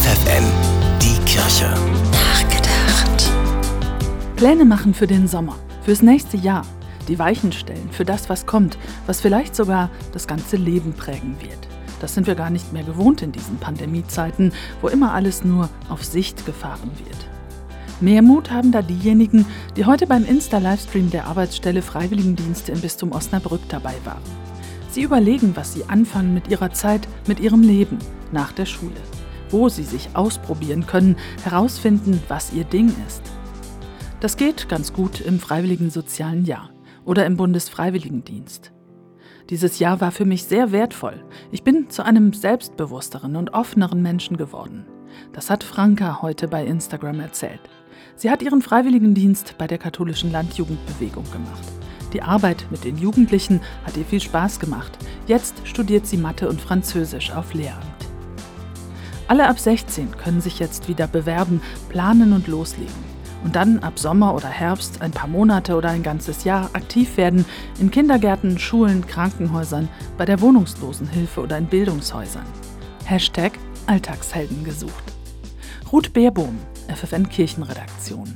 FFN, die Kirche. Nachgedacht. Pläne machen für den Sommer, fürs nächste Jahr. Die Weichen stellen für das, was kommt, was vielleicht sogar das ganze Leben prägen wird. Das sind wir gar nicht mehr gewohnt in diesen Pandemiezeiten, wo immer alles nur auf Sicht gefahren wird. Mehr Mut haben da diejenigen, die heute beim Insta-Livestream der Arbeitsstelle Freiwilligendienste im Bistum Osnabrück dabei waren. Sie überlegen, was sie anfangen mit ihrer Zeit, mit ihrem Leben nach der Schule. Wo sie sich ausprobieren können, herausfinden, was ihr Ding ist. Das geht ganz gut im Freiwilligen Sozialen Jahr oder im Bundesfreiwilligendienst. Dieses Jahr war für mich sehr wertvoll. Ich bin zu einem selbstbewussteren und offeneren Menschen geworden. Das hat Franka heute bei Instagram erzählt. Sie hat ihren Freiwilligendienst bei der katholischen Landjugendbewegung gemacht. Die Arbeit mit den Jugendlichen hat ihr viel Spaß gemacht. Jetzt studiert sie Mathe und Französisch auf Lehramt. Alle ab 16 können sich jetzt wieder bewerben, planen und loslegen. Und dann ab Sommer oder Herbst ein paar Monate oder ein ganzes Jahr aktiv werden in Kindergärten, Schulen, Krankenhäusern, bei der Wohnungslosenhilfe oder in Bildungshäusern. Hashtag Alltagshelden gesucht. Ruth Beerbohm, FFN Kirchenredaktion.